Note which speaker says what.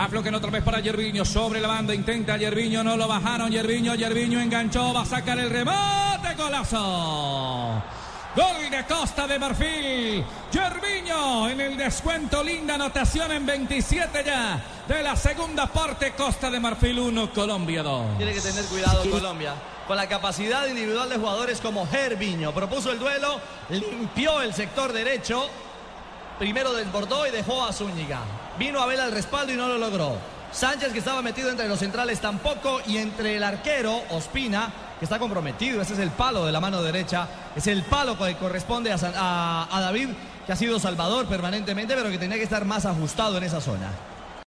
Speaker 1: Afloquen otra vez para Yerviño, sobre la banda, intenta Yerviño, no lo bajaron, Yerviño, Yerviño enganchó, va a sacar el remate, golazo. Gol de Costa de Marfil. Yerviño en el descuento. Linda anotación en 27 ya. De la segunda parte. Costa de Marfil 1, Colombia 2.
Speaker 2: Tiene que tener cuidado Colombia. Con la capacidad individual de jugadores como Gerviño. Propuso el duelo. Limpió el sector derecho. Primero desbordó y dejó a Zúñiga. Vino a ver al respaldo y no lo logró. Sánchez, que estaba metido entre los centrales, tampoco. Y entre el arquero, Ospina, que está comprometido. Ese es el palo de la mano derecha. Es el palo que corresponde a David, que ha sido salvador permanentemente, pero que tenía que estar más ajustado en esa zona.